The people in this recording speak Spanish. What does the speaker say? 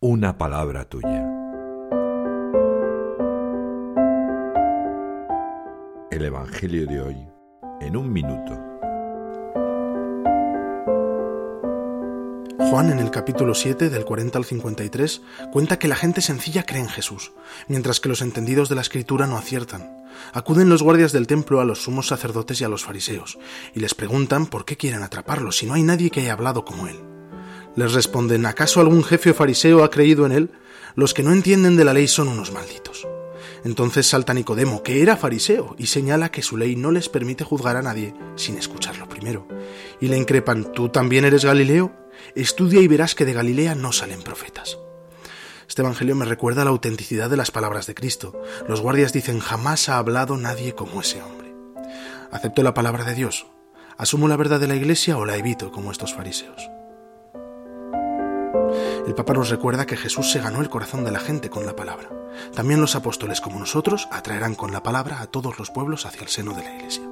una palabra tuya. El Evangelio de hoy en un minuto. Juan en el capítulo 7 del 40 al 53 cuenta que la gente sencilla cree en Jesús, mientras que los entendidos de la escritura no aciertan. Acuden los guardias del templo a los sumos sacerdotes y a los fariseos, y les preguntan por qué quieren atraparlo si no hay nadie que haya hablado como él. Les responden, ¿acaso algún jefe o fariseo ha creído en él? Los que no entienden de la ley son unos malditos. Entonces salta Nicodemo, que era fariseo, y señala que su ley no les permite juzgar a nadie sin escucharlo primero. Y le increpan, ¿tú también eres Galileo? Estudia y verás que de Galilea no salen profetas. Este Evangelio me recuerda la autenticidad de las palabras de Cristo. Los guardias dicen, jamás ha hablado nadie como ese hombre. ¿Acepto la palabra de Dios? ¿Asumo la verdad de la Iglesia o la evito como estos fariseos? El Papa nos recuerda que Jesús se ganó el corazón de la gente con la palabra. También los apóstoles como nosotros atraerán con la palabra a todos los pueblos hacia el seno de la Iglesia.